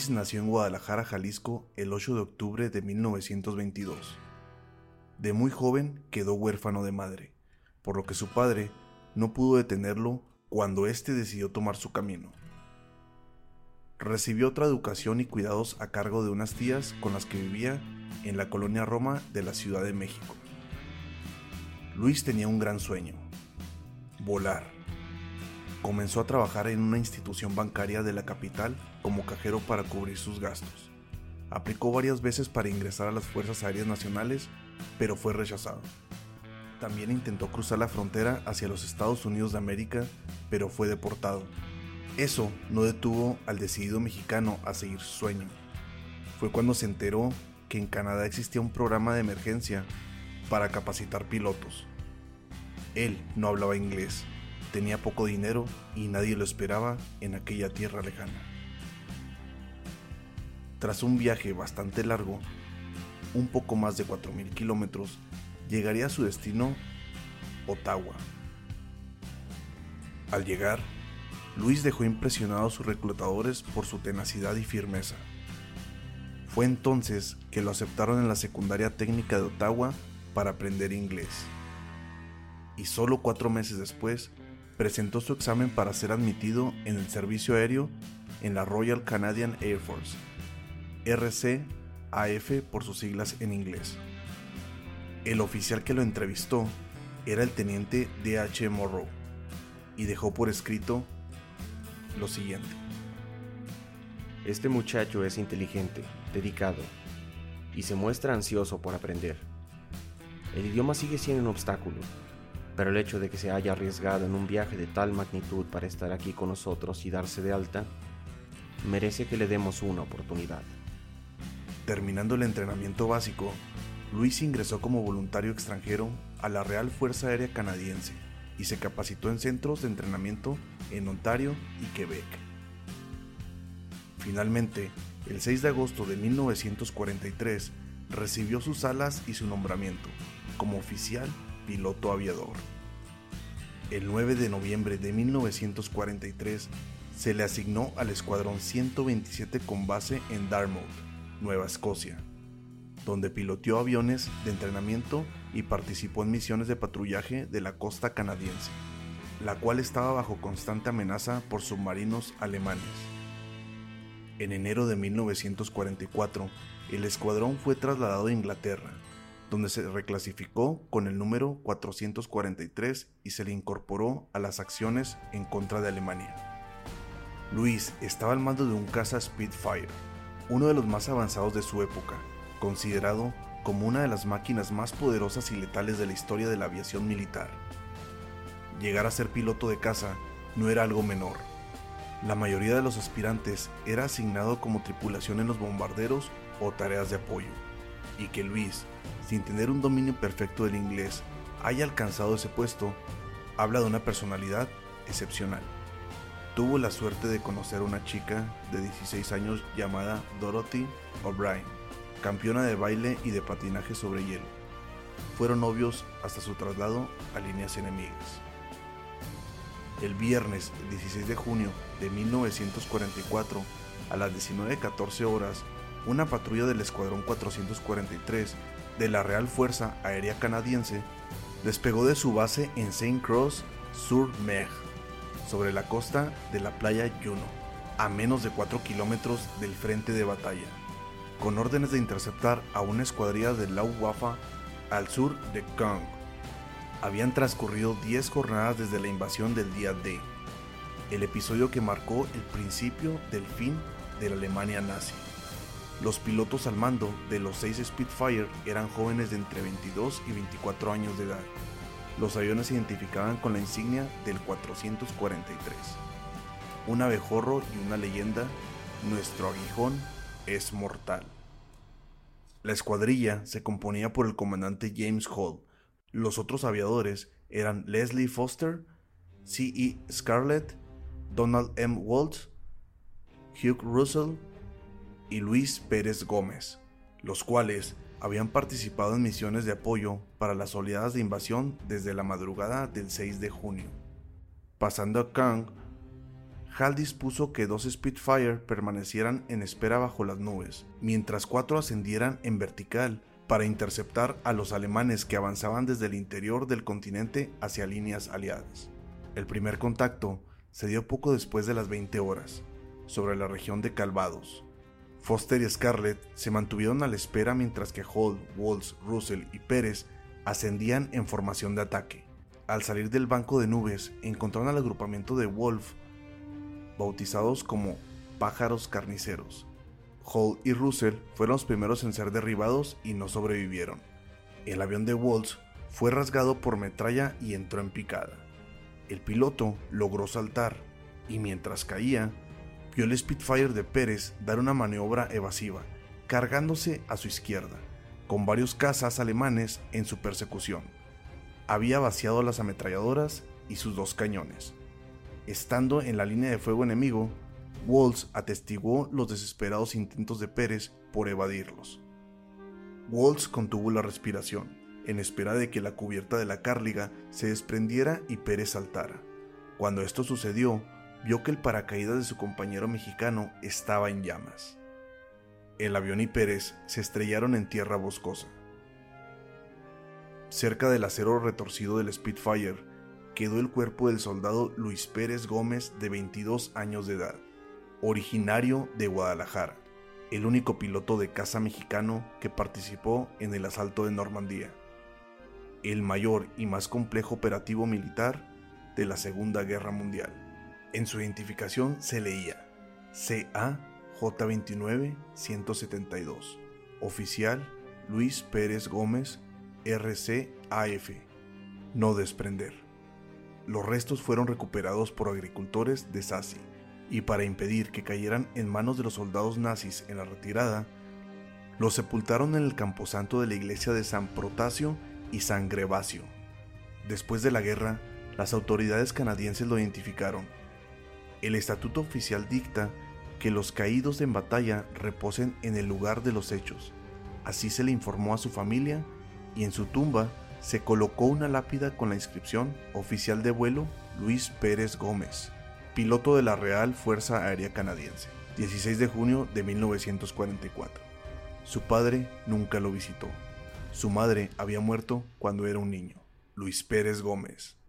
Luis nació en Guadalajara, Jalisco, el 8 de octubre de 1922. De muy joven quedó huérfano de madre, por lo que su padre no pudo detenerlo cuando éste decidió tomar su camino. Recibió otra educación y cuidados a cargo de unas tías con las que vivía en la colonia Roma de la Ciudad de México. Luis tenía un gran sueño, volar. Comenzó a trabajar en una institución bancaria de la capital como cajero para cubrir sus gastos. Aplicó varias veces para ingresar a las Fuerzas Aéreas Nacionales, pero fue rechazado. También intentó cruzar la frontera hacia los Estados Unidos de América, pero fue deportado. Eso no detuvo al decidido mexicano a seguir su sueño. Fue cuando se enteró que en Canadá existía un programa de emergencia para capacitar pilotos. Él no hablaba inglés, tenía poco dinero y nadie lo esperaba en aquella tierra lejana. Tras un viaje bastante largo, un poco más de 4.000 kilómetros, llegaría a su destino, Ottawa. Al llegar, Luis dejó impresionados a sus reclutadores por su tenacidad y firmeza. Fue entonces que lo aceptaron en la secundaria técnica de Ottawa para aprender inglés. Y solo cuatro meses después, presentó su examen para ser admitido en el servicio aéreo en la Royal Canadian Air Force, RCAF por sus siglas en inglés. El oficial que lo entrevistó era el teniente D.H. Morrow y dejó por escrito lo siguiente. Este muchacho es inteligente, dedicado y se muestra ansioso por aprender. El idioma sigue siendo un obstáculo, pero el hecho de que se haya arriesgado en un viaje de tal magnitud para estar aquí con nosotros y darse de alta, merece que le demos una oportunidad. Terminando el entrenamiento básico, Luis ingresó como voluntario extranjero a la Real Fuerza Aérea Canadiense y se capacitó en centros de entrenamiento en Ontario y Quebec. Finalmente, el 6 de agosto de 1943, recibió sus alas y su nombramiento como oficial piloto aviador. El 9 de noviembre de 1943 se le asignó al Escuadrón 127 con base en Dartmouth, Nueva Escocia, donde piloteó aviones de entrenamiento y participó en misiones de patrullaje de la costa canadiense, la cual estaba bajo constante amenaza por submarinos alemanes. En enero de 1944, el escuadrón fue trasladado a Inglaterra, donde se reclasificó con el número 443 y se le incorporó a las acciones en contra de Alemania. Luis estaba al mando de un caza Spitfire, uno de los más avanzados de su época, considerado como una de las máquinas más poderosas y letales de la historia de la aviación militar. Llegar a ser piloto de caza no era algo menor. La mayoría de los aspirantes era asignado como tripulación en los bombarderos o tareas de apoyo, y que Luis, sin tener un dominio perfecto del inglés, haya alcanzado ese puesto, habla de una personalidad excepcional. Tuvo la suerte de conocer a una chica de 16 años llamada Dorothy O'Brien, campeona de baile y de patinaje sobre hielo. Fueron novios hasta su traslado a líneas enemigas. El viernes 16 de junio de 1944, a las 19.14 horas, una patrulla del Escuadrón 443 de la Real Fuerza Aérea Canadiense despegó de su base en Saint Croix sur Mer, sobre la costa de la playa Juno, a menos de 4 kilómetros del frente de batalla, con órdenes de interceptar a una escuadrilla de Wafa al sur de Kong. Habían transcurrido 10 jornadas desde la invasión del día D, el episodio que marcó el principio del fin de la Alemania nazi. Los pilotos al mando de los seis Spitfire eran jóvenes de entre 22 y 24 años de edad. Los aviones se identificaban con la insignia del 443. Un abejorro y una leyenda, nuestro aguijón es mortal. La escuadrilla se componía por el comandante James Hall. Los otros aviadores eran Leslie Foster, C.E. Scarlett, Donald M. Waltz, Hugh Russell y Luis Pérez Gómez, los cuales habían participado en misiones de apoyo para las oleadas de invasión desde la madrugada del 6 de junio. Pasando a Kang, Hal dispuso que dos Spitfire permanecieran en espera bajo las nubes, mientras cuatro ascendieran en vertical para interceptar a los alemanes que avanzaban desde el interior del continente hacia líneas aliadas. El primer contacto se dio poco después de las 20 horas, sobre la región de Calvados. Foster y Scarlett se mantuvieron a la espera mientras que Hall, Walls, Russell y Pérez ascendían en formación de ataque. Al salir del banco de nubes, encontraron al agrupamiento de Wolf, bautizados como pájaros carniceros. Hall y Russell fueron los primeros en ser derribados y no sobrevivieron. El avión de Walls fue rasgado por metralla y entró en picada. El piloto logró saltar y mientras caía, vio el Spitfire de Pérez dar una maniobra evasiva, cargándose a su izquierda, con varios cazas alemanes en su persecución. Había vaciado las ametralladoras y sus dos cañones. Estando en la línea de fuego enemigo, Walls atestiguó los desesperados intentos de Pérez por evadirlos. Walls contuvo la respiración en espera de que la cubierta de la cárliga se desprendiera y Pérez saltara. Cuando esto sucedió, vio que el paracaídas de su compañero mexicano estaba en llamas. El avión y Pérez se estrellaron en tierra boscosa. Cerca del acero retorcido del Spitfire quedó el cuerpo del soldado Luis Pérez Gómez de 22 años de edad, originario de Guadalajara, el único piloto de caza mexicano que participó en el asalto de Normandía el mayor y más complejo operativo militar de la Segunda Guerra Mundial. En su identificación se leía CA-J29-172, oficial Luis Pérez Gómez, RCAF, no desprender. Los restos fueron recuperados por agricultores de Sassi, y para impedir que cayeran en manos de los soldados nazis en la retirada, los sepultaron en el camposanto de la iglesia de San Protasio y Sangrevacio. Después de la guerra, las autoridades canadienses lo identificaron. El estatuto oficial dicta que los caídos en batalla reposen en el lugar de los hechos. Así se le informó a su familia y en su tumba se colocó una lápida con la inscripción Oficial de vuelo Luis Pérez Gómez, piloto de la Real Fuerza Aérea Canadiense, 16 de junio de 1944. Su padre nunca lo visitó. Su madre había muerto cuando era un niño, Luis Pérez Gómez.